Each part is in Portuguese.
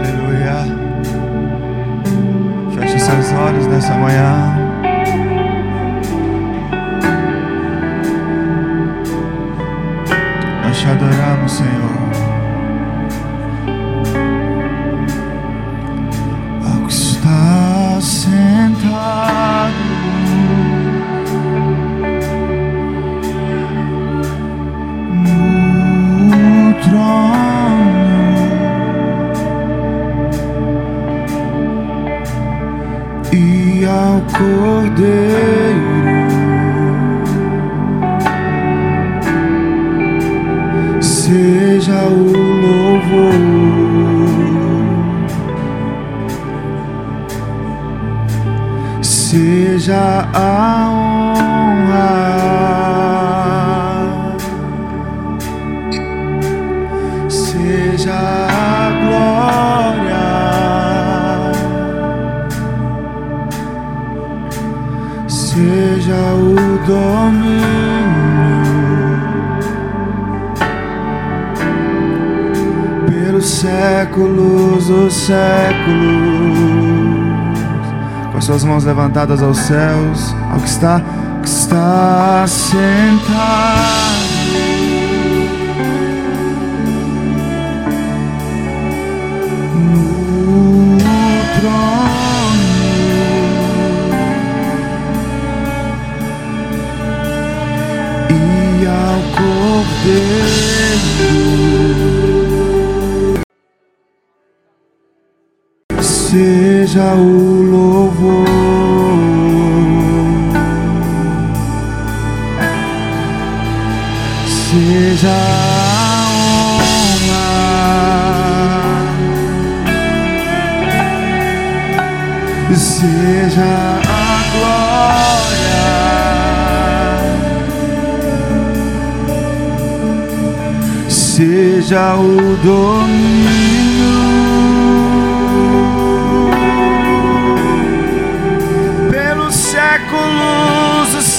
Aleluia. Feche seus olhos nessa manhã. Nós te adoramos, Senhor. Cordeiro. Seja o louvor, seja a séculos dos séculos. Com as suas mãos levantadas aos céus, ao que está, que está sentado. No trono e ao cordeiro. Seja o louvor, seja a honra, seja a glória, seja o domínio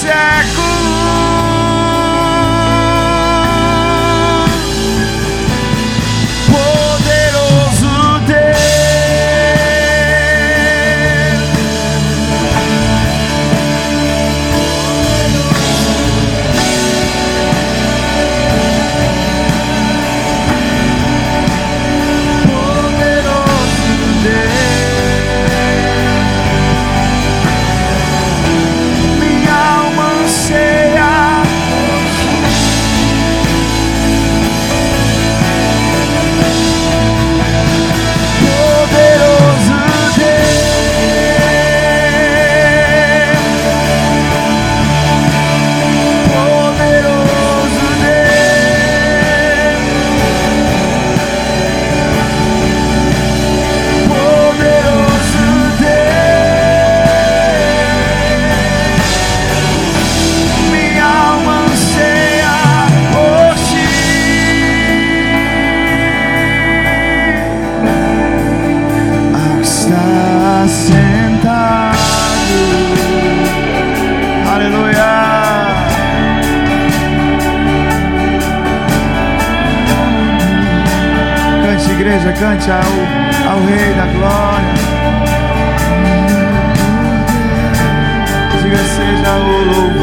séculos Cante, ao, ao Rei da Glória. Diga, seja o louvor.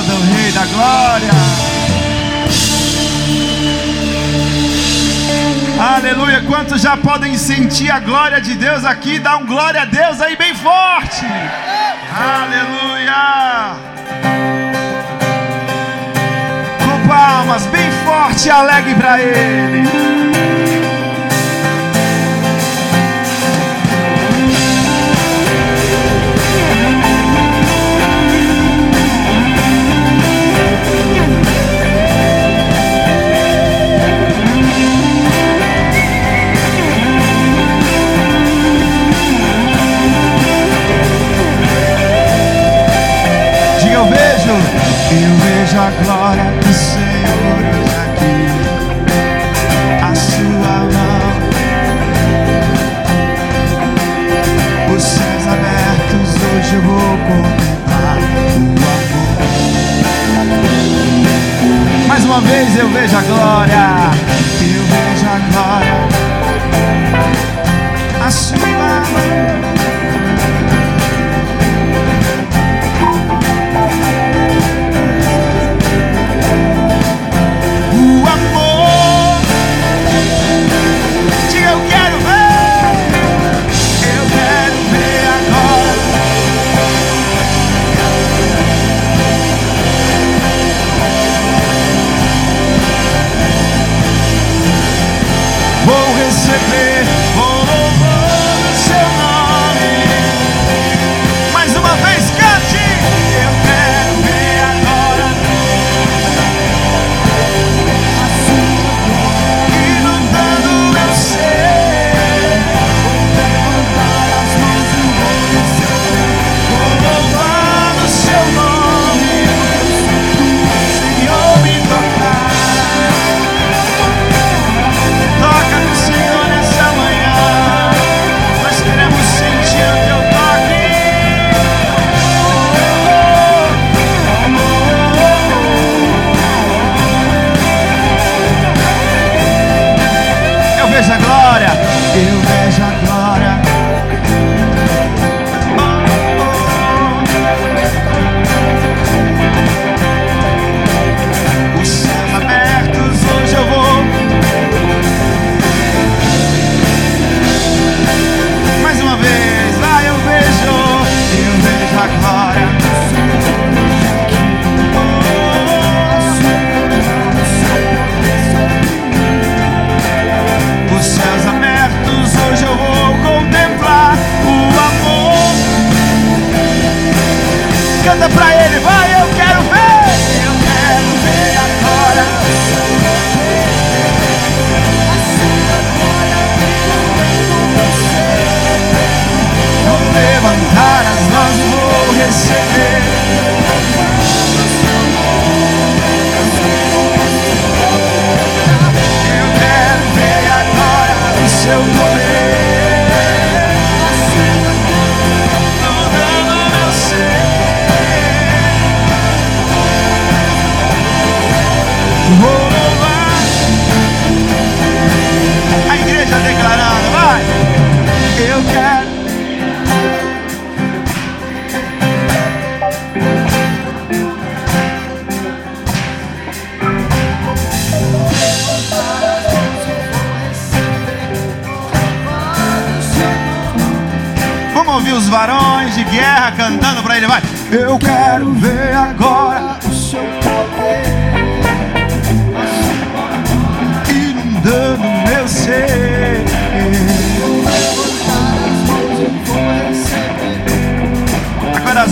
Rei da Glória. Aleluia. Quantos já podem sentir a glória de Deus aqui? Dá um glória a Deus aí bem forte. Aleluia. Com palmas bem forte e alegre para Ele. Eu vejo a glória do Senhor aqui, a sua mão, os céus abertos. Hoje eu vou contemplar o amor. Mais uma vez eu vejo a glória, eu vejo a glória, a sua mão.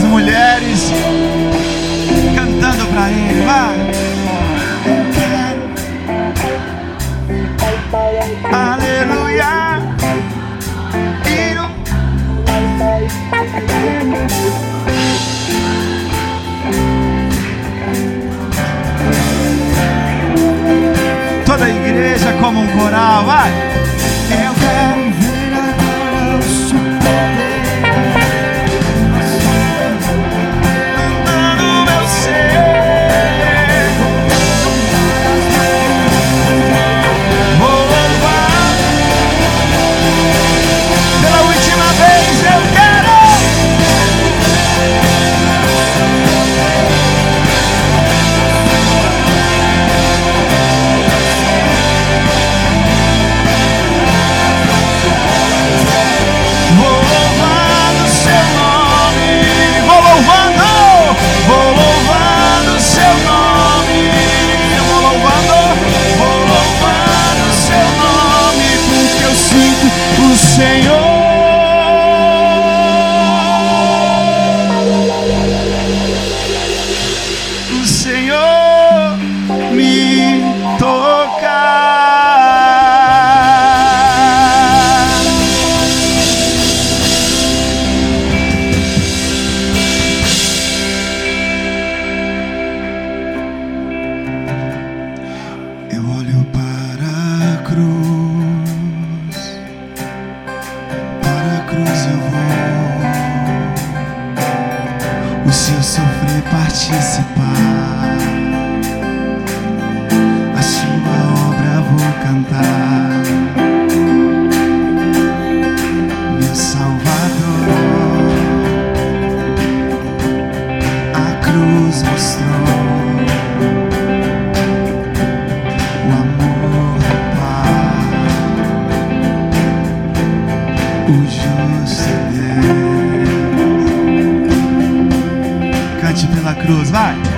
as mulheres cantando para Ele. Vai. Aleluia. Toda a igreja como um coral, vai. Senhor. Cante pela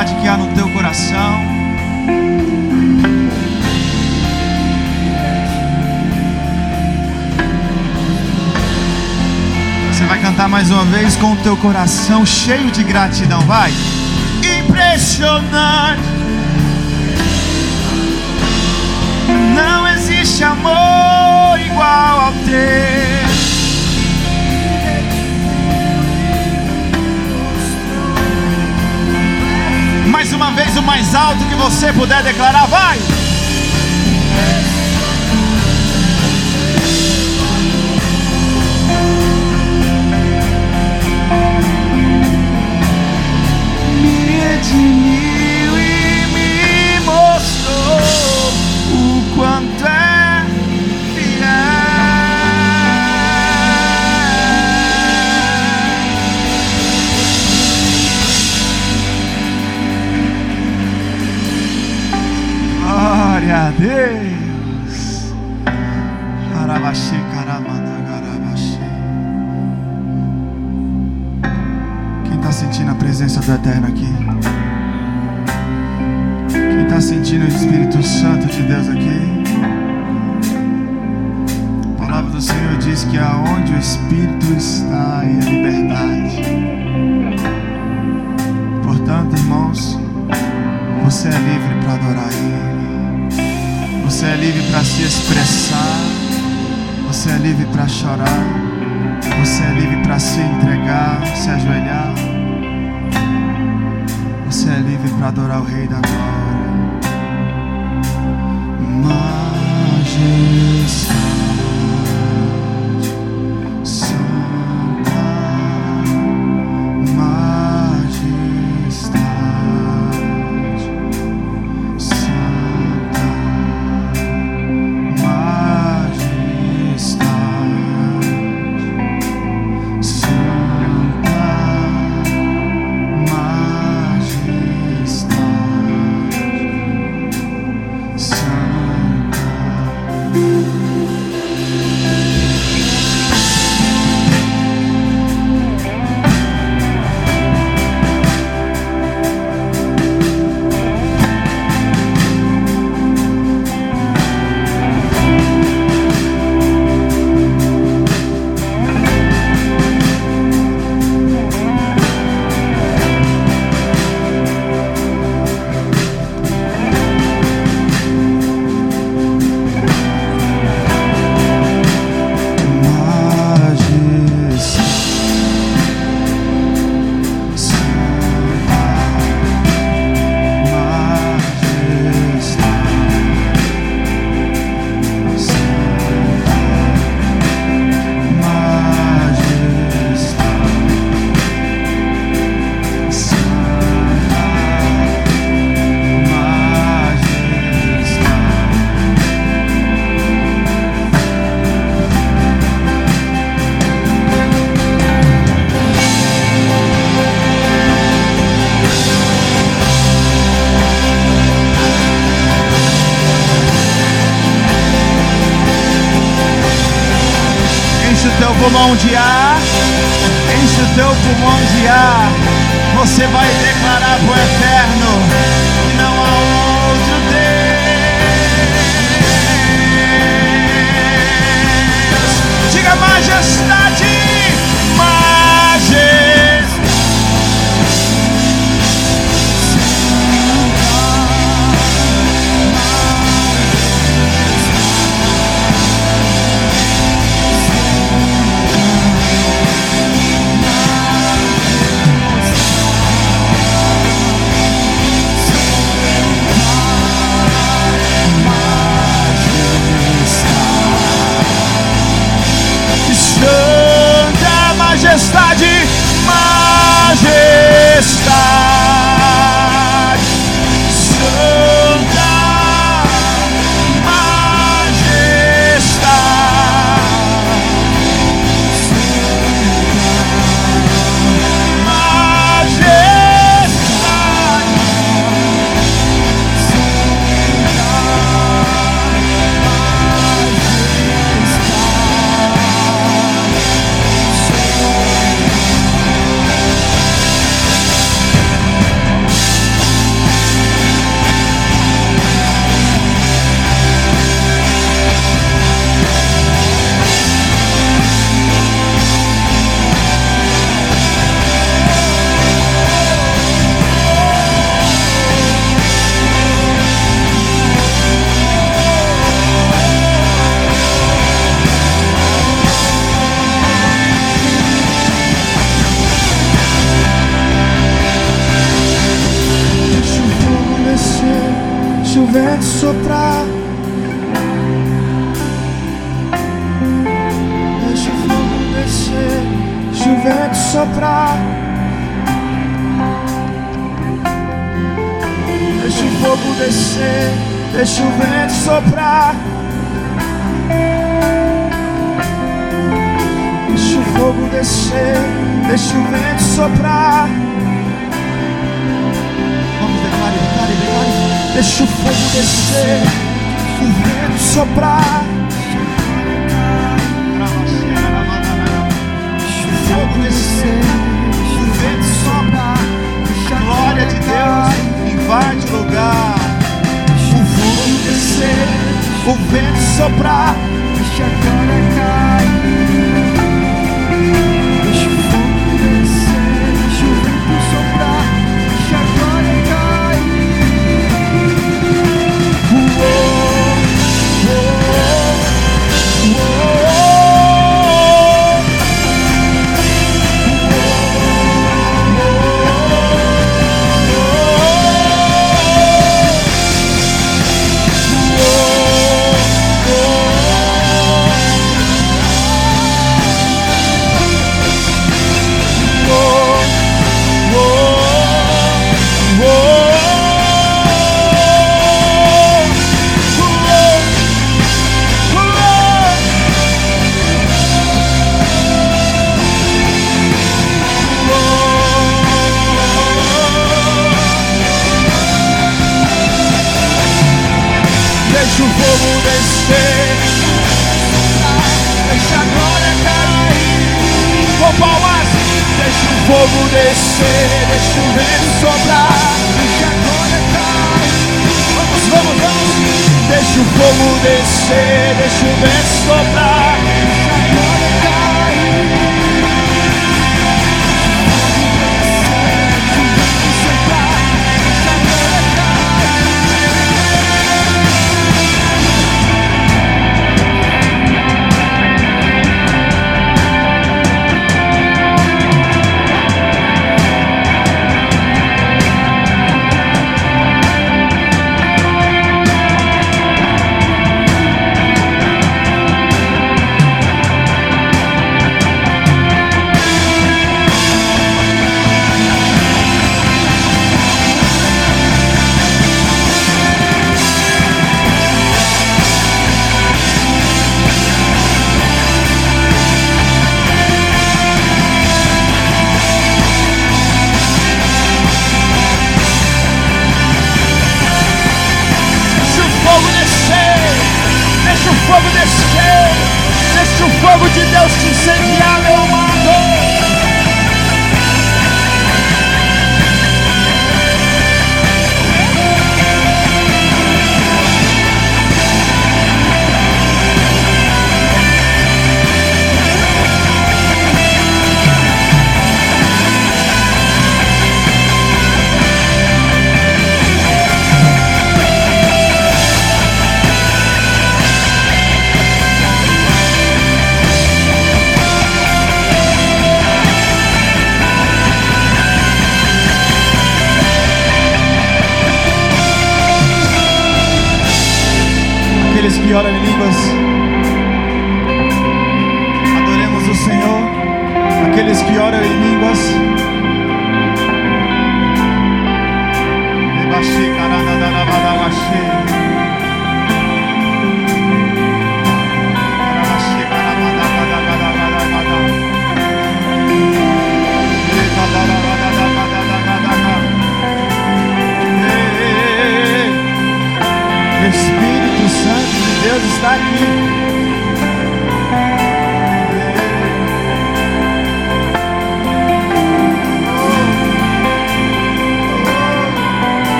vontade que há no teu coração. Você vai cantar mais uma vez com o teu coração cheio de gratidão, vai. Impressionante. Não existe amor igual ao teu. Mais uma vez, o mais alto que você puder declarar, vai. Me me mostrou o quanto é Glória a Deus. Arabaxi, caramandagarabaxi. Quem está sentindo a presença do Eterno aqui? Quem está sentindo o Espírito Santo de Deus aqui? A palavra do Senhor diz que aonde o Espírito está, aí a liberdade. Portanto, irmãos, você é livre para adorar Ele. Você é livre para se expressar. Você é livre para chorar. Você é livre para se entregar, se ajoelhar. Você é livre para adorar o Rei da Glória. Majestade, soprar, deixa a cara fogo descer, deixa o vento soprar, deixa conectar. Vamos, vamos, vamos. Deixa o fogo descer, deixa o vento soprar. 这都是生涯。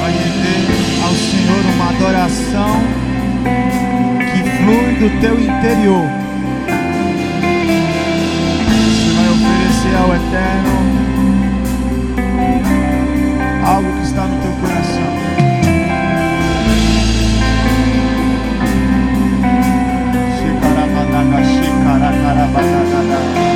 Vai render ao Senhor uma adoração que flui do teu interior. Você vai oferecer ao Eterno algo que está no teu coração. Shikarabadaga, shikarakarabadagada. Shikadadabada.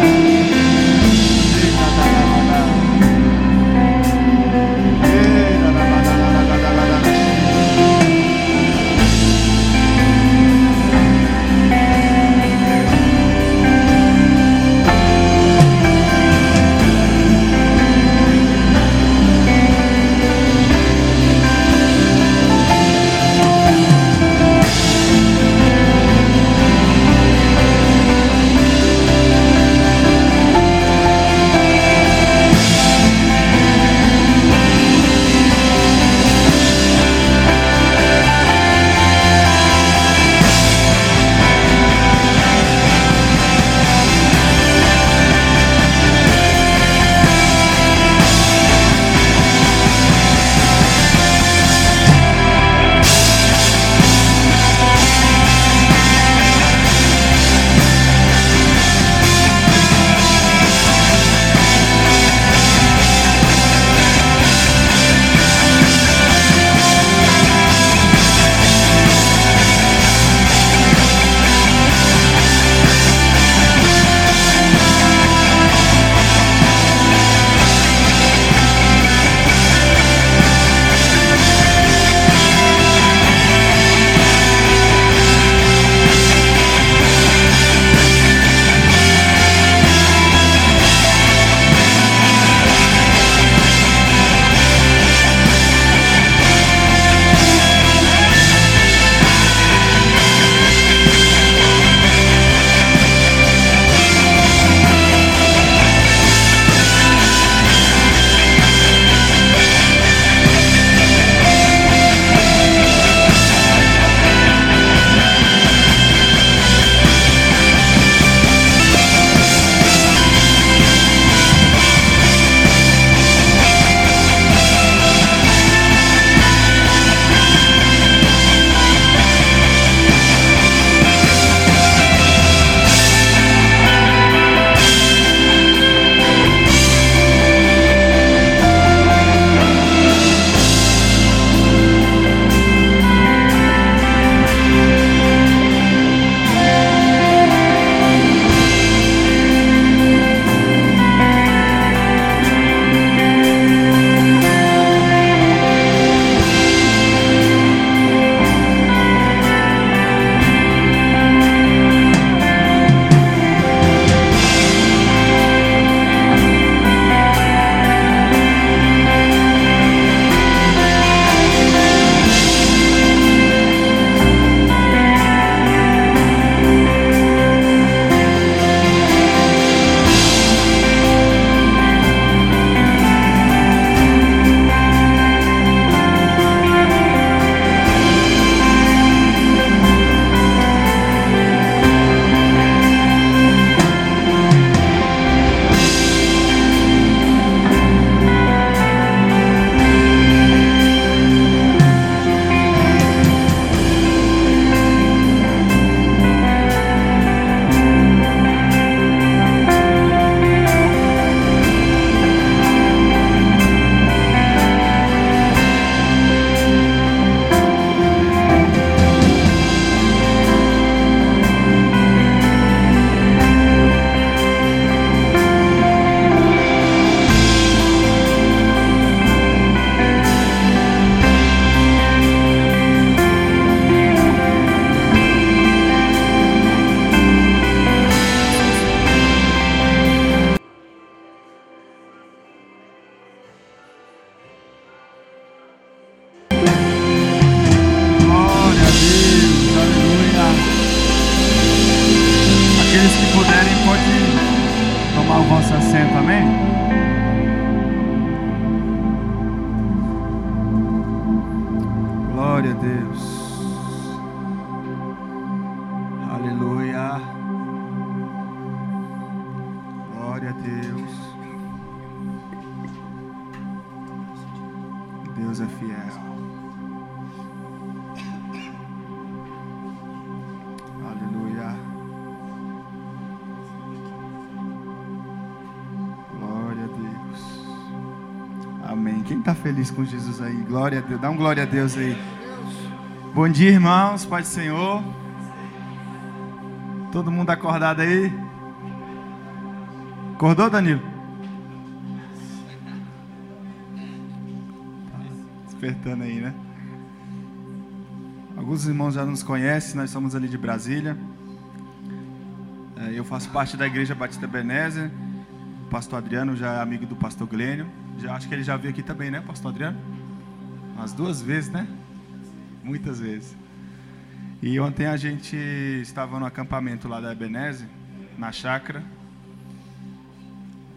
Feliz com Jesus aí? Glória a Deus. Dá um glória a Deus aí. Bom dia, irmãos. Pai do Senhor. Todo mundo acordado aí? Acordou, Danilo? Tá despertando aí, né? Alguns irmãos já nos conhecem, nós somos ali de Brasília. É, Eu faço parte da Igreja Batista Benézer. O pastor Adriano já é amigo do pastor Glênio. Já, acho que ele já veio aqui também, né, pastor Adriano? Umas duas vezes, né? Muitas vezes. E ontem a gente estava no acampamento lá da Ebenezer, na chácara.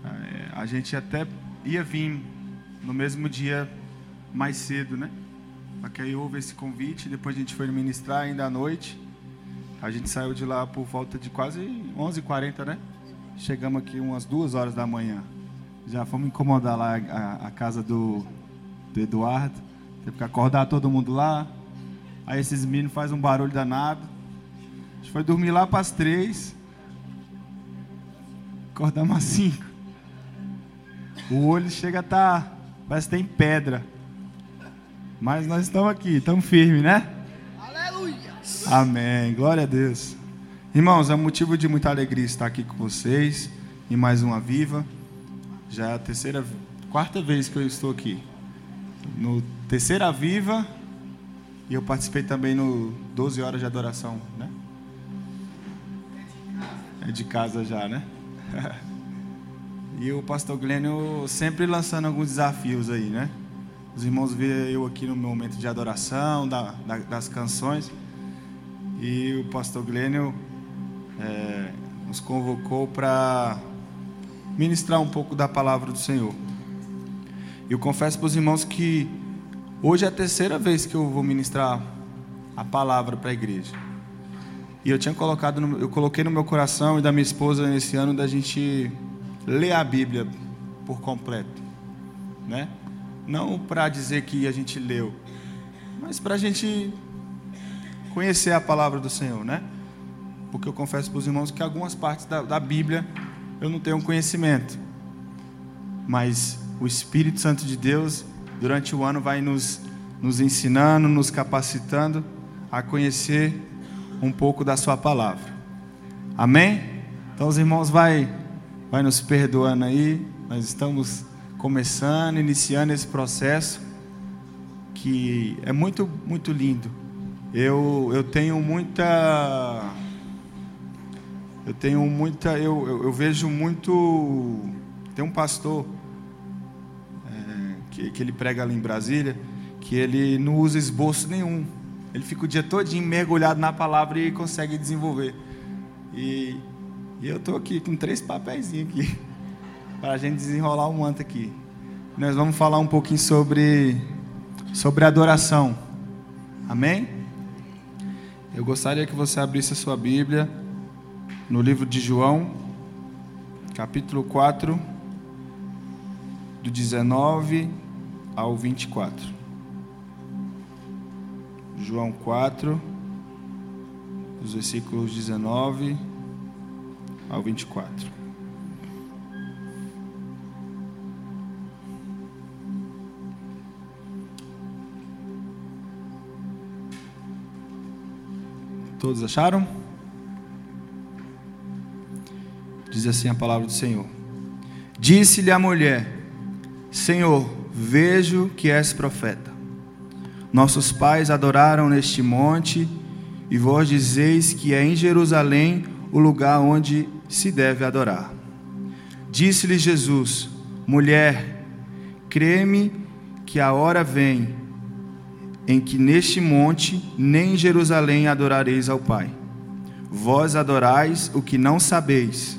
É, A gente até ia vir no mesmo dia mais cedo, né? Só que aí houve esse convite, depois a gente foi ministrar ainda à noite. A gente saiu de lá por volta de quase 11h40, né? Chegamos aqui umas duas horas da manhã. Já fomos incomodar lá a, a casa do, do Eduardo. Teve que acordar todo mundo lá. Aí esses meninos fazem um barulho danado. A gente foi dormir lá para as três. Acordamos às cinco. O olho chega a estar. parece que tem pedra. Mas nós estamos aqui, estamos firmes, né? Aleluia. Amém. Glória a Deus. Irmãos, é um motivo de muita alegria estar aqui com vocês em mais uma Viva. Já é a terceira, quarta vez que eu estou aqui. No terceira Viva e eu participei também no 12 horas de adoração, né? É de casa já, né? e o pastor Glênio sempre lançando alguns desafios aí, né? Os irmãos vê eu aqui no meu momento de adoração, da, da- das canções. E o pastor Glênio é, nos convocou para ministrar um pouco da palavra do Senhor. Eu confesso para os irmãos que hoje é a terceira vez que eu vou ministrar a palavra para a igreja. E eu tinha colocado, no- eu coloquei no meu coração e da minha esposa nesse ano da gente ler a Bíblia por completo, né? Não para dizer que a gente leu, mas para a gente conhecer a palavra do Senhor, né? Porque eu confesso para os irmãos que algumas partes da, da Bíblia eu não tenho conhecimento, mas o Espírito Santo de Deus durante o ano vai nos nos ensinando, nos capacitando a conhecer um pouco da sua palavra. Amém? Então os irmãos vai vai nos perdoando aí. Nós estamos começando, iniciando esse processo que é muito muito lindo. Eu eu tenho muita eu tenho muita eu, eu, eu vejo muito tem um pastor é, que, que ele prega ali em Brasília que ele não usa esboço nenhum. Ele fica o dia todinho mergulhado na palavra e consegue desenvolver. E, e eu estou aqui com três papéis aqui para a gente desenrolar um manto aqui. Nós vamos falar um pouquinho sobre sobre adoração. Amém? Eu gostaria que você abrisse a sua Bíblia no livro de João, capítulo 4, do 19 ao 24. João 4, dos versículos 19 ao 24. Todos acharam? Diz assim a palavra do Senhor. Disse-lhe a mulher: Senhor, vejo que és profeta. Nossos pais adoraram neste monte, e vós dizeis que é em Jerusalém o lugar onde se deve adorar. Disse-lhe Jesus: Mulher, crê-me que a hora vem em que neste monte nem em Jerusalém adorareis ao Pai. Vós adorais o que não sabeis,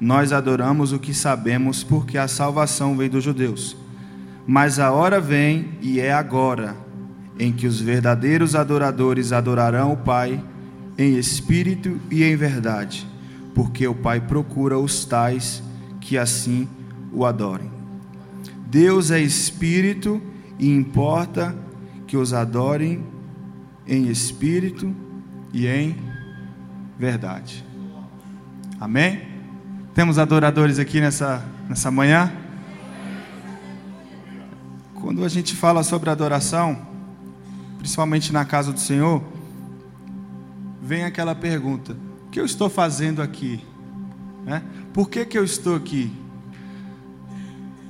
nós adoramos o que sabemos, porque a salvação vem dos judeus. Mas a hora vem, e é agora, em que os verdadeiros adoradores adorarão o Pai em espírito e em verdade, porque o Pai procura os tais que assim o adorem. Deus é espírito e importa que os adorem em espírito e em verdade. Amém? Temos adoradores aqui nessa, nessa manhã? Quando a gente fala sobre adoração, principalmente na casa do Senhor, vem aquela pergunta: o que eu estou fazendo aqui? Né? Por que, que eu estou aqui?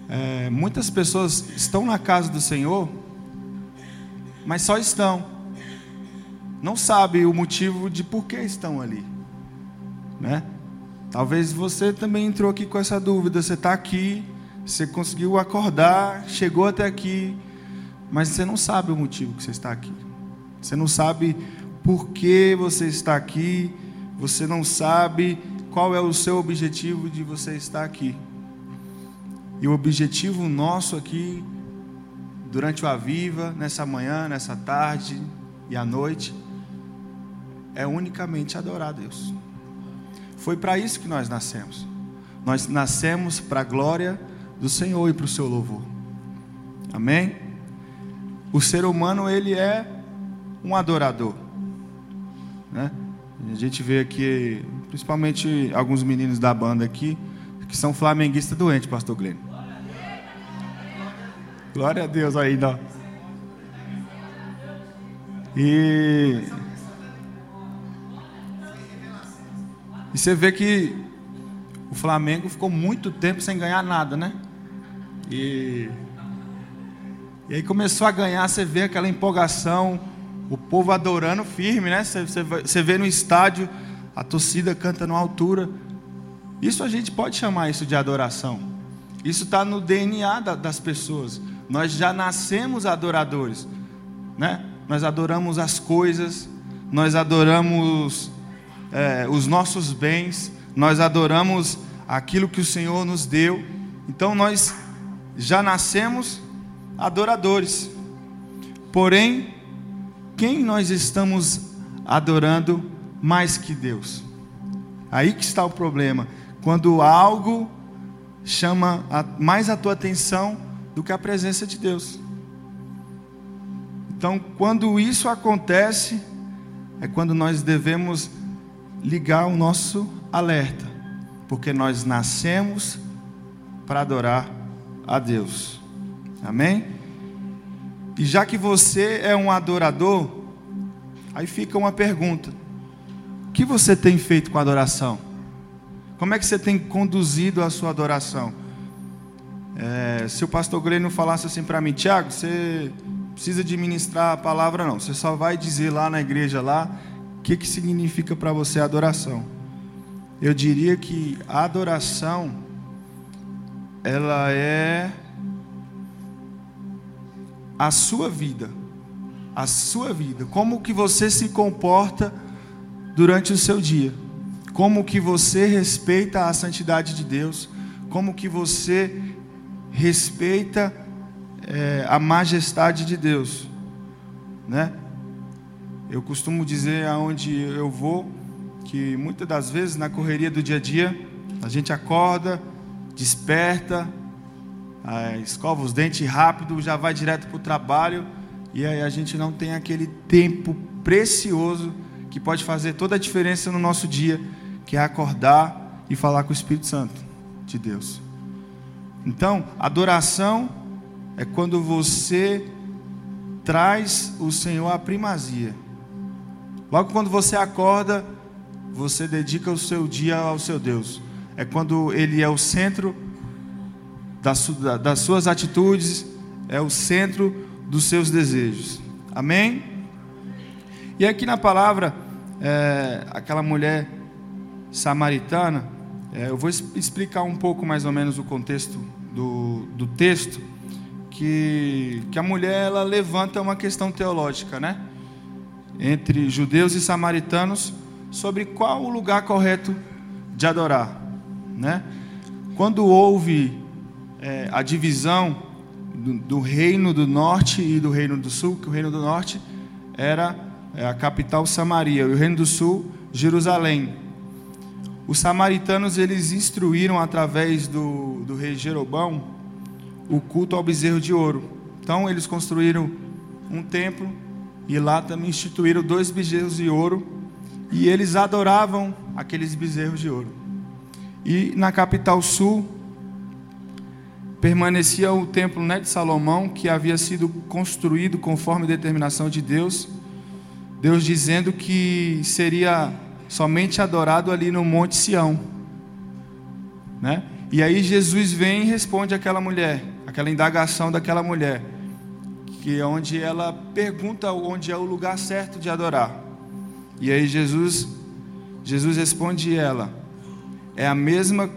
É, muitas pessoas estão na casa do Senhor, mas só estão, não sabe o motivo de por que estão ali, né? Talvez você também entrou aqui com essa dúvida. Você está aqui, você conseguiu acordar, chegou até aqui, mas você não sabe o motivo que você está aqui. Você não sabe por que você está aqui. Você não sabe qual é o seu objetivo de você estar aqui. E o objetivo nosso aqui, durante o Aviva, nessa manhã, nessa tarde e à noite, é unicamente adorar a Deus. Foi para isso que nós nascemos. Nós nascemos para a glória do Senhor e para o seu louvor. Amém? O ser humano, ele é um adorador. Né? A gente vê aqui, principalmente alguns meninos da banda aqui, que são flamenguistas doentes, pastor Glenn. Glória a Deus ainda. E E você vê que o Flamengo ficou muito tempo sem ganhar nada, né? E, e aí começou a ganhar, você vê aquela empolgação, o povo adorando firme, né? Você, você, você vê no estádio, a torcida cantando altura. Isso a gente pode chamar isso de adoração. Isso está no DNA da, das pessoas. Nós já nascemos adoradores, né? Nós adoramos as coisas, nós adoramos é, os nossos bens, nós adoramos aquilo que o Senhor nos deu. Então nós já nascemos adoradores. Porém, quem nós estamos adorando mais que Deus? Aí que está o problema. Quando algo chama mais a tua atenção do que a presença de Deus. Então, quando isso acontece, é quando nós devemos ligar o nosso alerta, porque nós nascemos para adorar a Deus. Amém? E já que você é um adorador, aí fica uma pergunta: o que você tem feito com a adoração? Como é que você tem conduzido a sua adoração? É, se o pastor Grêmio falasse assim para mim, Tiago, você precisa de ministrar a palavra, não. Você só vai dizer lá na igreja lá o que, que significa para você adoração? Eu diria que a adoração ela é a sua vida, a sua vida, como que você se comporta durante o seu dia, como que você respeita a santidade de Deus, como que você respeita é, a majestade de Deus, né? Eu costumo dizer aonde eu vou que muitas das vezes na correria do dia a dia a gente acorda, desperta, escova os dentes rápido, já vai direto para o trabalho e aí a gente não tem aquele tempo precioso que pode fazer toda a diferença no nosso dia, que é acordar e falar com o Espírito Santo de Deus. Então, adoração é quando você traz o Senhor à primazia. Logo quando você acorda, você dedica o seu dia ao seu Deus. É quando Ele é o centro das suas atitudes, é o centro dos seus desejos. Amém? E aqui na palavra, é, aquela mulher samaritana, é, eu vou explicar um pouco mais ou menos o contexto do, do texto, que, que a mulher ela levanta uma questão teológica, né? Entre judeus e samaritanos sobre qual o lugar correto de adorar. Né? Quando houve é, a divisão do, do, reino do norte e do reino do sul, que o reino do norte era é, a capital Samaria, e o reino do sul, Jerusalém. Os samaritanos eles instruíram através do, do rei Jerobão o culto ao bezerro de ouro, Então eles construíram um templo e lá também instituíram dois bezerros de ouro e eles adoravam aqueles bezerros de ouro. E na capital sul permanecia o templo né, de Salomão, que havia sido construído conforme determinação de Deus. Deus dizendo que seria somente adorado ali no Monte Sião. Né? E aí Jesus vem e responde àquela mulher, aquela indagação daquela mulher, que é onde ela pergunta onde é o lugar certo de adorar. E aí Jesus Jesus responde ela: é a mesma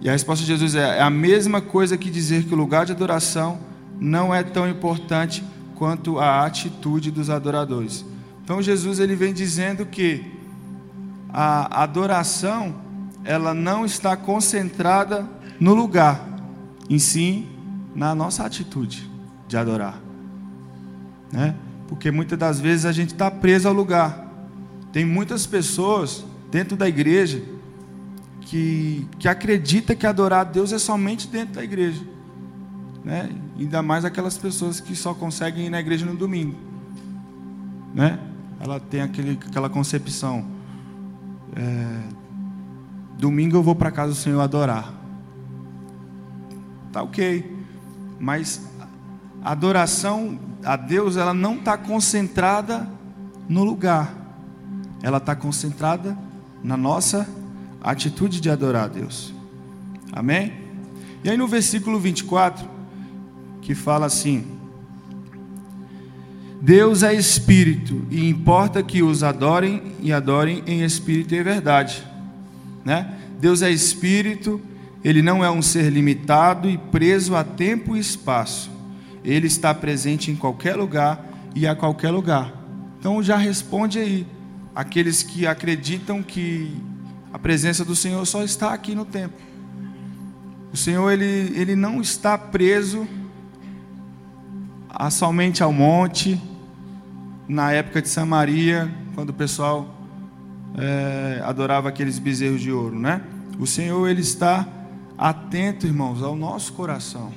e a resposta de Jesus é, é a mesma coisa que dizer que o lugar de adoração não é tão importante quanto a atitude dos adoradores. Então Jesus ele vem dizendo que a adoração ela não está concentrada no lugar, em si na nossa atitude de adorar, né? Porque muitas das vezes a gente está preso ao lugar. Tem muitas pessoas dentro da igreja que, que acredita que adorar a Deus é somente dentro da igreja. Né? Ainda mais aquelas pessoas que só conseguem ir na igreja no domingo. Né? Ela tem aquele, aquela concepção. É, domingo eu vou para casa do Senhor adorar. Tá ok. Mas a adoração a Deus ela não está concentrada no lugar. Ela está concentrada na nossa atitude de adorar a Deus. Amém? E aí no versículo 24, que fala assim: Deus é espírito e importa que os adorem e adorem em espírito e verdade, né? Deus é espírito, ele não é um ser limitado e preso a tempo e espaço. Ele está presente em qualquer lugar e a qualquer lugar. Então já responde aí aqueles que acreditam que a presença do Senhor só está aqui no templo. O Senhor ele, ele não está preso a somente ao monte, na época de Samaria, quando o pessoal é, adorava aqueles bezerros de ouro, né? O Senhor ele está atento, irmãos, ao nosso coração.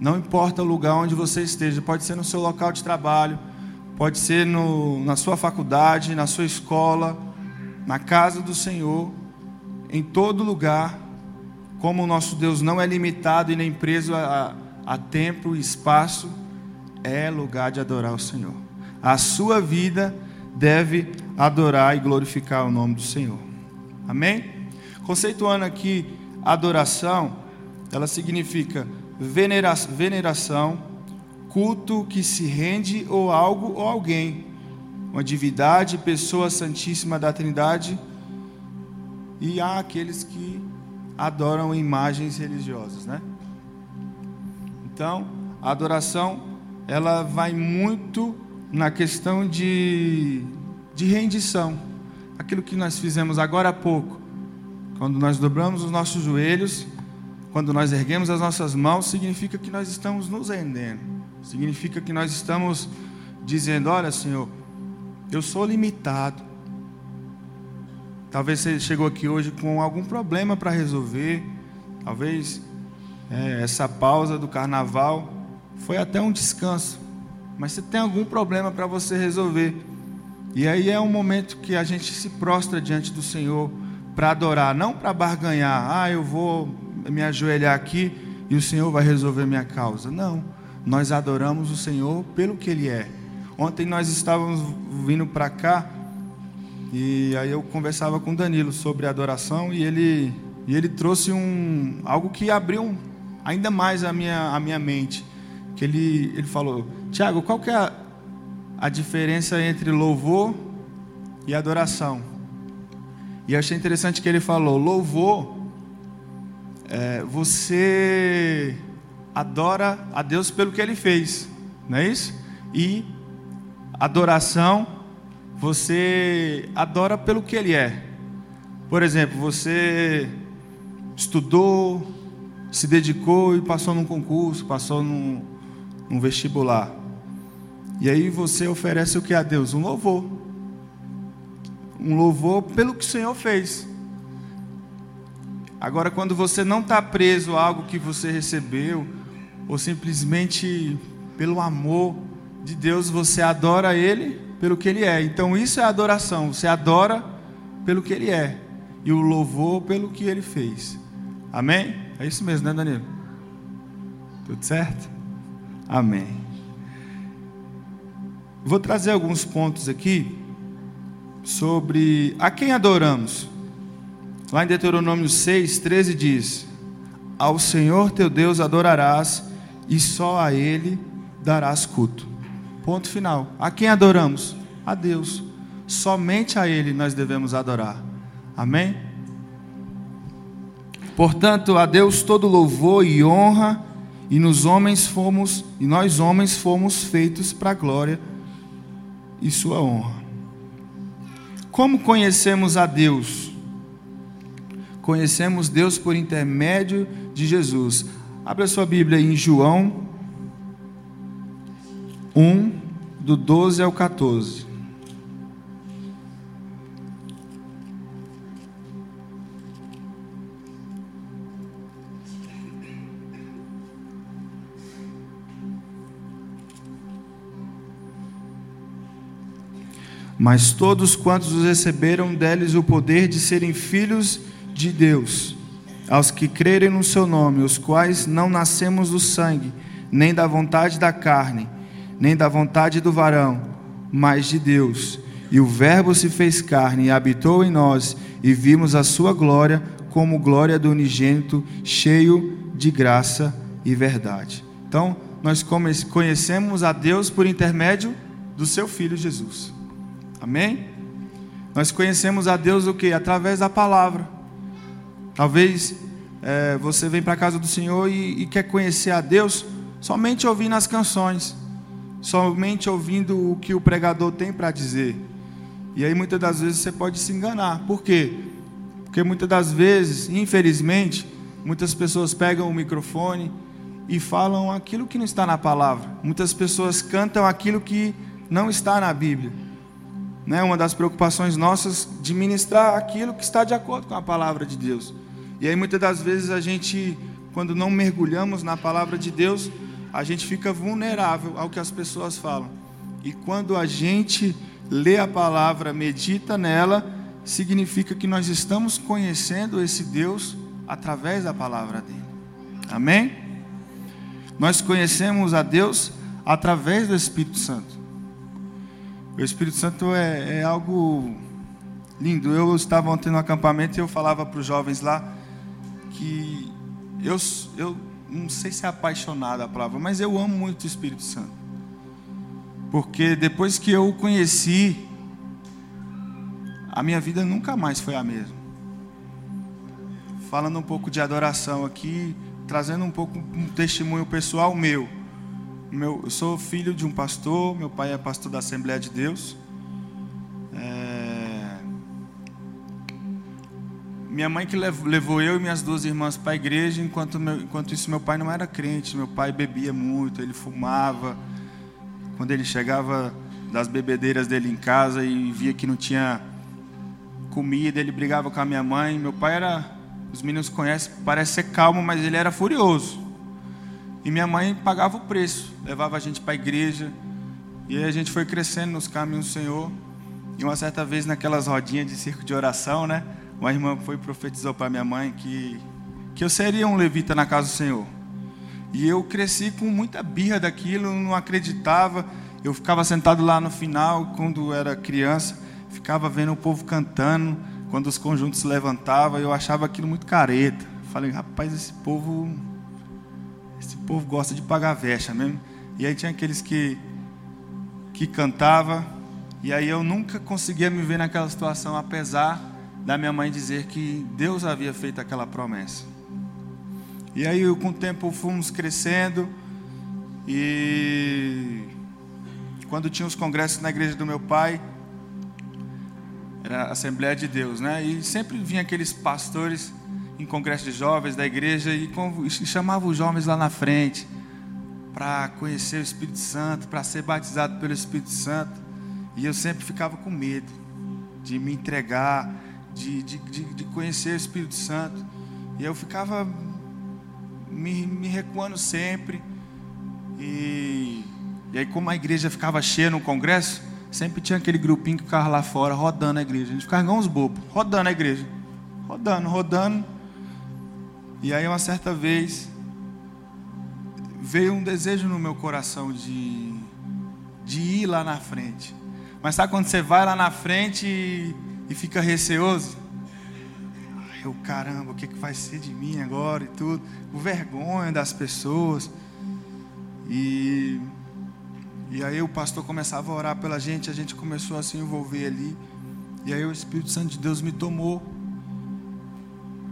Não importa o lugar onde você esteja, pode ser no seu local de trabalho, pode ser no, na sua faculdade, na sua escola, na casa do Senhor, em todo lugar, como o nosso Deus não é limitado e nem preso a, a tempo e espaço, é lugar de adorar o Senhor. A sua vida deve adorar e glorificar o nome do Senhor. Amém? Conceituando aqui adoração, ela significa veneração, culto que se rende ou algo ou alguém uma divindade, pessoa santíssima da Trindade, e há aqueles que adoram imagens religiosas, né? Então, a adoração ela vai muito na questão de, de rendição. Aquilo que nós fizemos agora há pouco, quando nós dobramos os nossos joelhos, quando nós erguemos as nossas mãos, significa que nós estamos nos rendendo. Significa que nós estamos dizendo: Olha, Senhor, eu sou limitado. Talvez você chegou aqui hoje com algum problema para resolver. Talvez é, essa pausa do carnaval foi até um descanso. Mas você tem algum problema para você resolver. E aí é um momento que a gente se prostra diante do Senhor para adorar, não para barganhar. Ah, eu vou me ajoelhar aqui e o Senhor vai resolver minha causa. Não. Nós adoramos o Senhor pelo que Ele é. Ontem nós estávamos vindo para cá e aí eu conversava com Danilo sobre adoração e ele, e ele trouxe um, algo que abriu ainda mais a minha, a minha mente. Que ele, ele falou, Tiago, qual que é a, a diferença entre louvor e adoração? E achei interessante que ele falou, louvor, é, você adora a Deus pelo que Ele fez, não é isso? E adoração, você adora pelo que ele é. Por exemplo, você estudou, se dedicou e passou num concurso, passou num, num vestibular. E aí você oferece o que a Deus? Um louvor. Um louvor pelo que o Senhor fez. Agora, quando você não está preso a algo que você recebeu, ou simplesmente pelo amor de Deus você adora Ele pelo que Ele é. Então isso é adoração. Você adora pelo que Ele é e o louvor pelo que Ele fez. Amém? É isso mesmo, né, Danilo? Tudo certo? Amém. Vou trazer alguns pontos aqui sobre a quem adoramos. Lá em Deuteronômio 6, 13 diz: Ao Senhor teu Deus adorarás, e só a Ele darás culto. Ponto final. A quem adoramos? A Deus. Somente a Ele nós devemos adorar. Amém? Portanto, a Deus todo louvor e honra, e nos homens fomos, e nós homens fomos feitos para a glória e sua honra. Como conhecemos a Deus? Conhecemos Deus por intermédio de Jesus. Abra sua Bíblia em João 1, do 12 ao 14. Mas todos quantos os receberam, deles o poder de serem filhos de Deus, aos que crerem no seu nome, os quais não nascemos do sangue, nem da vontade da carne, nem da vontade do varão, mas de Deus. E o Verbo se fez carne e habitou em nós, e vimos a sua glória como glória do unigênito, cheio de graça e verdade. Então, nós conhecemos a Deus por intermédio do seu filho Jesus. Amém? Nós conhecemos a Deus o que? Através da palavra. Talvez é, você vem para a casa do Senhor e, e quer conhecer a Deus somente ouvindo as canções, somente ouvindo o que o pregador tem para dizer. E aí muitas das vezes você pode se enganar. Por quê? Porque muitas das vezes, infelizmente, muitas pessoas pegam o microfone e falam aquilo que não está na palavra. Muitas pessoas cantam aquilo que não está na Bíblia né, uma das preocupações nossas de ministrar aquilo que está de acordo com a palavra de Deus. E aí muitas das vezes a gente, quando não mergulhamos na palavra de Deus, a gente fica vulnerável ao que as pessoas falam. E quando a gente lê a palavra, medita nela, significa que nós estamos conhecendo esse Deus através da palavra dele. Amém? Nós conhecemos a Deus através do Espírito Santo. O Espírito Santo é, é algo lindo. Eu estava ontem no acampamento e eu falava para os jovens lá que eu, eu não sei se é apaixonado a palavra, mas eu amo muito o Espírito Santo. Porque depois que eu o conheci, a minha vida nunca mais foi a mesma. Falando um pouco de adoração aqui, trazendo um pouco um testemunho pessoal meu. Meu, eu sou filho de um pastor, meu pai é pastor da Assembleia de Deus. É... Minha mãe que levou eu e minhas duas irmãs para a igreja, enquanto, meu, enquanto isso meu pai não era crente, meu pai bebia muito, ele fumava. Quando ele chegava das bebedeiras dele em casa e via que não tinha comida, ele brigava com a minha mãe. Meu pai era, os meninos conhecem, parece ser calmo, mas ele era furioso. E minha mãe pagava o preço, levava a gente para a igreja. E aí a gente foi crescendo nos caminhos do Senhor. E uma certa vez naquelas rodinhas de circo de oração, né? Uma irmã foi e profetizou para minha mãe que, que eu seria um levita na casa do Senhor. E eu cresci com muita birra daquilo, não acreditava. Eu ficava sentado lá no final, quando era criança, ficava vendo o povo cantando, quando os conjuntos se levantavam, eu achava aquilo muito careta. Falei, rapaz, esse povo esse povo gosta de pagar vexa mesmo. E aí tinha aqueles que, que cantava, e aí eu nunca conseguia me ver naquela situação, apesar da minha mãe dizer que Deus havia feito aquela promessa. E aí com o tempo fomos crescendo, e quando tinha os congressos na igreja do meu pai, era a Assembleia de Deus, né? E sempre vinha aqueles pastores em congresso de jovens da igreja e, chamava os jovens lá na frente para conhecer o Espírito Santo, para ser batizado pelo Espírito Santo. E eu sempre ficava com medo de me entregar, de, de, de, de conhecer o Espírito Santo. E eu ficava me, me recuando sempre. E, e aí, como a igreja ficava cheia no congresso, sempre tinha aquele grupinho que ficava lá fora rodando a igreja. A gente ficava igual uns bobos, rodando a igreja. Rodando, rodando. E aí, uma certa vez, veio um desejo no meu coração de, de ir lá na frente. Mas sabe quando você vai lá na frente e, e fica receoso? Eu, caramba, o que, que vai ser de mim agora e tudo? O vergonha das pessoas. E, e aí o pastor começava a orar pela gente, a gente começou a se envolver ali. E aí o Espírito Santo de Deus me tomou.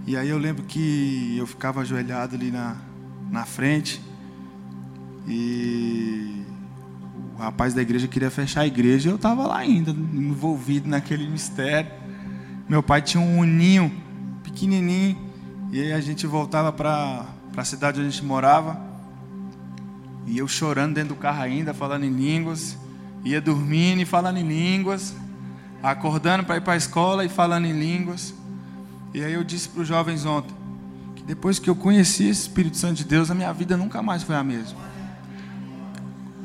E aí eu lembro que eu ficava ajoelhado ali na, na frente. E o rapaz da igreja queria fechar a igreja e eu estava lá ainda, envolvido naquele mistério. Meu pai tinha um uninho pequenininho e aí a gente voltava para a cidade onde a gente morava. E eu chorando dentro do carro ainda, falando em línguas. Ia dormindo e falando em línguas. Acordando para ir para a escola e falando em línguas. E aí eu disse para os jovens ontem que depois que eu conheci esse Espírito Santo de Deus, a minha vida nunca mais foi a mesma.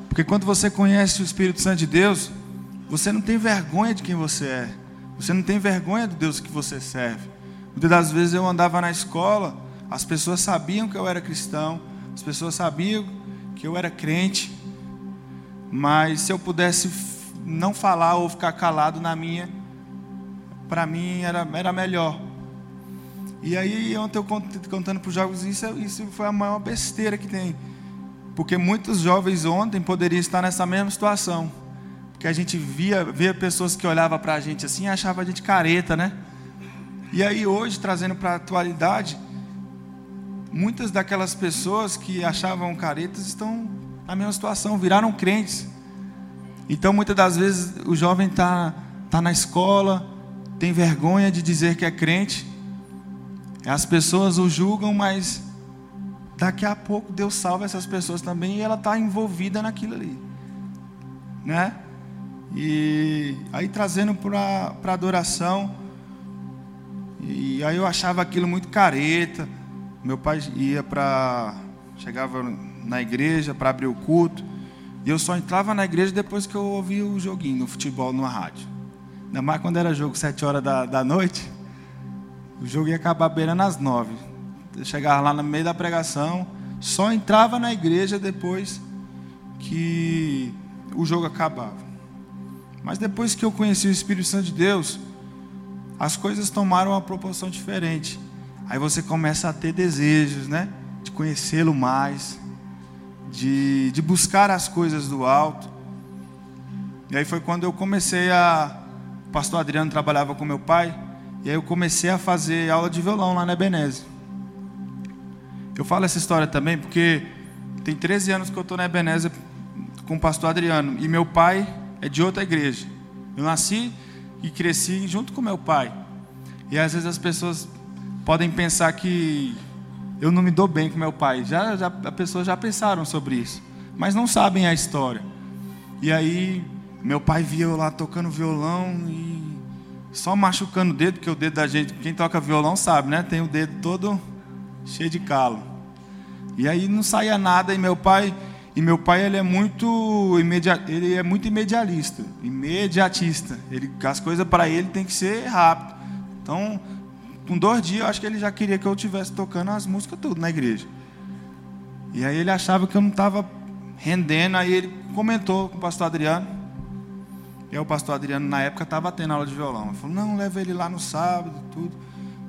Porque quando você conhece o Espírito Santo de Deus, você não tem vergonha de quem você é. Você não tem vergonha do Deus que você serve. Muitas das vezes eu andava na escola, as pessoas sabiam que eu era cristão, as pessoas sabiam que eu era crente, mas se eu pudesse não falar ou ficar calado na minha, para mim era, era melhor. E aí, ontem eu contando para os jovens, isso, isso foi a maior besteira que tem. Porque muitos jovens ontem poderiam estar nessa mesma situação. Porque a gente via, via pessoas que olhavam para a gente assim e achavam a gente careta, né? E aí, hoje, trazendo para a atualidade, muitas daquelas pessoas que achavam caretas estão na mesma situação, viraram crentes. Então, muitas das vezes, o jovem está tá na escola, tem vergonha de dizer que é crente, as pessoas o julgam, mas daqui a pouco Deus salva essas pessoas também e ela está envolvida naquilo ali, né? E aí trazendo para a adoração, e aí eu achava aquilo muito careta. Meu pai ia para. chegava na igreja para abrir o culto, e eu só entrava na igreja depois que eu ouvia o joguinho no futebol numa rádio. Ainda mais quando era jogo sete horas da, da noite. O jogo ia acabar beirando às nove. Eu chegava lá no meio da pregação, só entrava na igreja depois que o jogo acabava. Mas depois que eu conheci o Espírito Santo de Deus, as coisas tomaram uma proporção diferente. Aí você começa a ter desejos, né? De conhecê-lo mais, de, de buscar as coisas do alto. E aí foi quando eu comecei a. O pastor Adriano trabalhava com meu pai. E aí eu comecei a fazer aula de violão lá na Ebenezer. Eu falo essa história também porque tem 13 anos que eu estou na Ebenezer com o pastor Adriano. E meu pai é de outra igreja. Eu nasci e cresci junto com meu pai. E às vezes as pessoas podem pensar que eu não me dou bem com meu pai. Já, já as pessoas já pensaram sobre isso, mas não sabem a história. E aí meu pai via eu lá tocando violão e só machucando o dedo, porque o dedo da gente, quem toca violão sabe, né? Tem o dedo todo cheio de calo. E aí não saía nada e meu pai e meu pai ele é muito ele é muito imedialista, imediatista. Ele as coisas para ele tem que ser rápido. Então, com dois dias, eu acho que ele já queria que eu estivesse tocando as músicas tudo na igreja. E aí ele achava que eu não estava rendendo, aí ele comentou com o pastor Adriano. E aí o pastor Adriano, na época, estava tendo aula de violão. Ele falou, não, leva ele lá no sábado, tudo.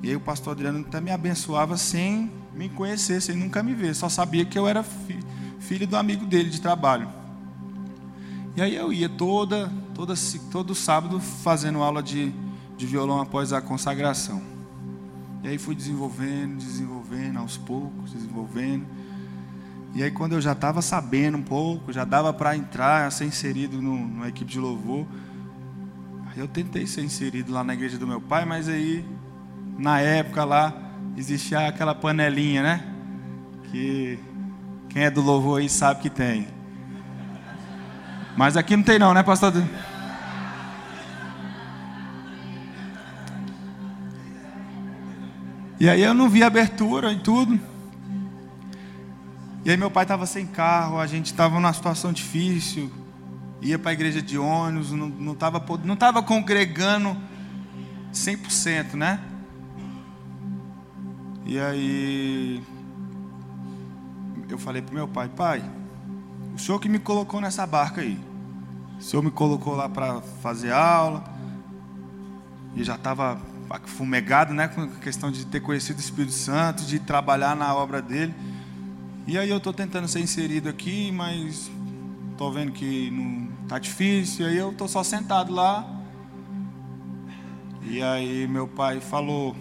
E aí o pastor Adriano até me abençoava sem me conhecer, sem nunca me ver. Só sabia que eu era filho, filho do amigo dele de trabalho. E aí eu ia toda, toda todo sábado fazendo aula de, de violão após a consagração. E aí fui desenvolvendo, desenvolvendo aos poucos, desenvolvendo. E aí quando eu já estava sabendo um pouco, já dava para entrar, ser inserido no, numa equipe de louvor. Eu tentei ser inserido lá na igreja do meu pai, mas aí na época lá existia aquela panelinha, né? Que quem é do louvor aí sabe que tem. Mas aqui não tem não, né, pastor? E aí eu não vi abertura e tudo. E aí meu pai estava sem carro, a gente estava numa situação difícil, ia para a igreja de ônibus, não estava não tava congregando 100%, né? E aí eu falei pro meu pai, pai, o senhor que me colocou nessa barca aí. O senhor me colocou lá para fazer aula. E já estava fumegado, né, com a questão de ter conhecido o Espírito Santo, de trabalhar na obra dele. E aí eu estou tentando ser inserido aqui, mas estou vendo que não tá difícil. E aí eu estou só sentado lá. E aí meu pai falou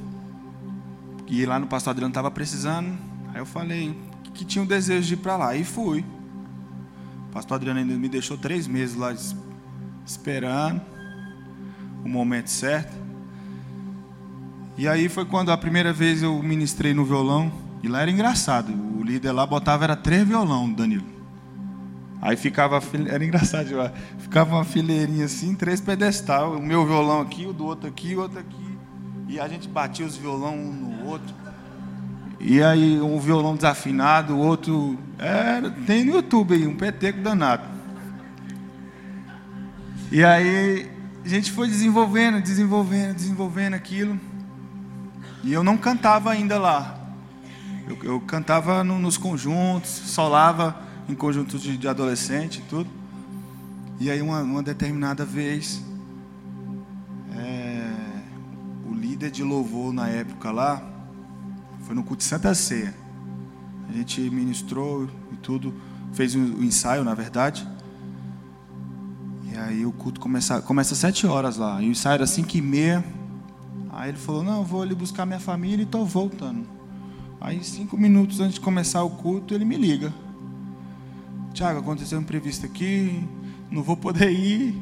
que lá no pastor Adriano estava precisando. Aí eu falei que tinha um desejo de ir para lá. E fui. O pastor Adriano ainda me deixou três meses lá esperando o momento certo. E aí foi quando a primeira vez eu ministrei no violão. E lá era engraçado. Líder lá botava era três violão, Danilo. Aí ficava, era engraçado, ficava uma fileirinha assim, três pedestal, o meu violão aqui, o do outro aqui, o outro aqui, e a gente batia os violão um no outro. E aí um violão desafinado, o outro. É, tem no YouTube aí, um peteco danado. E aí a gente foi desenvolvendo, desenvolvendo, desenvolvendo aquilo. E eu não cantava ainda lá. Eu, eu cantava no, nos conjuntos, solava em conjuntos de, de adolescente e tudo. E aí uma, uma determinada vez, é, o líder de louvor na época lá, foi no culto de Santa Ceia. A gente ministrou e tudo, fez o um, um ensaio, na verdade. E aí o culto começa, começa às sete horas lá. E o ensaio era cinco e meia. Aí ele falou, não, vou ali buscar minha família e estou voltando. Aí cinco minutos antes de começar o culto, ele me liga. Tiago, aconteceu um imprevisto aqui, não vou poder ir,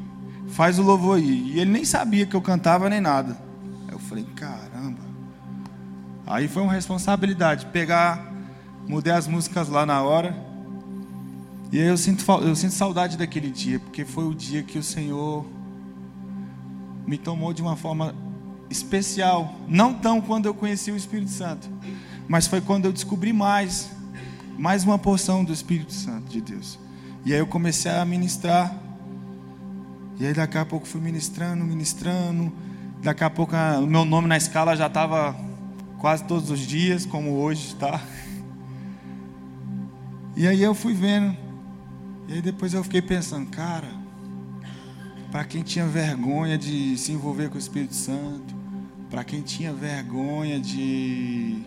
faz o louvor aí. E ele nem sabia que eu cantava nem nada. Aí eu falei, caramba. Aí foi uma responsabilidade, pegar, mudei as músicas lá na hora. E aí eu sinto, eu sinto saudade daquele dia, porque foi o dia que o Senhor me tomou de uma forma especial. Não tão quando eu conheci o Espírito Santo, mas foi quando eu descobri mais, mais uma porção do Espírito Santo de Deus. E aí eu comecei a ministrar. E aí daqui a pouco fui ministrando, ministrando. Daqui a pouco o meu nome na escala já estava quase todos os dias, como hoje, tá? E aí eu fui vendo, e aí depois eu fiquei pensando, cara, para quem tinha vergonha de se envolver com o Espírito Santo, para quem tinha vergonha de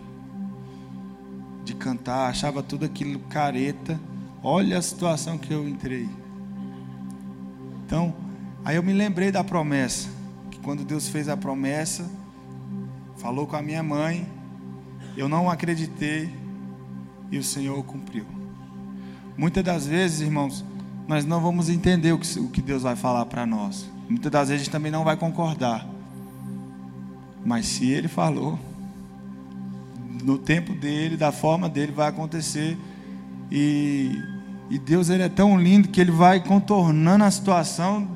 de cantar, achava tudo aquilo careta, olha a situação que eu entrei. Então, aí eu me lembrei da promessa, que quando Deus fez a promessa, falou com a minha mãe, eu não acreditei e o Senhor cumpriu. Muitas das vezes, irmãos, nós não vamos entender o que, Deus vai falar para nós. Muitas das vezes a gente também não vai concordar. Mas se Ele falou, no tempo dele, da forma dele, vai acontecer. E, e Deus ele é tão lindo que Ele vai contornando a situação.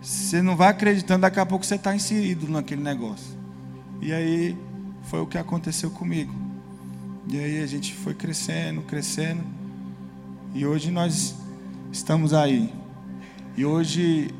Você não vai acreditando, daqui a pouco você está inserido naquele negócio. E aí foi o que aconteceu comigo. E aí a gente foi crescendo, crescendo. E hoje nós estamos aí. E hoje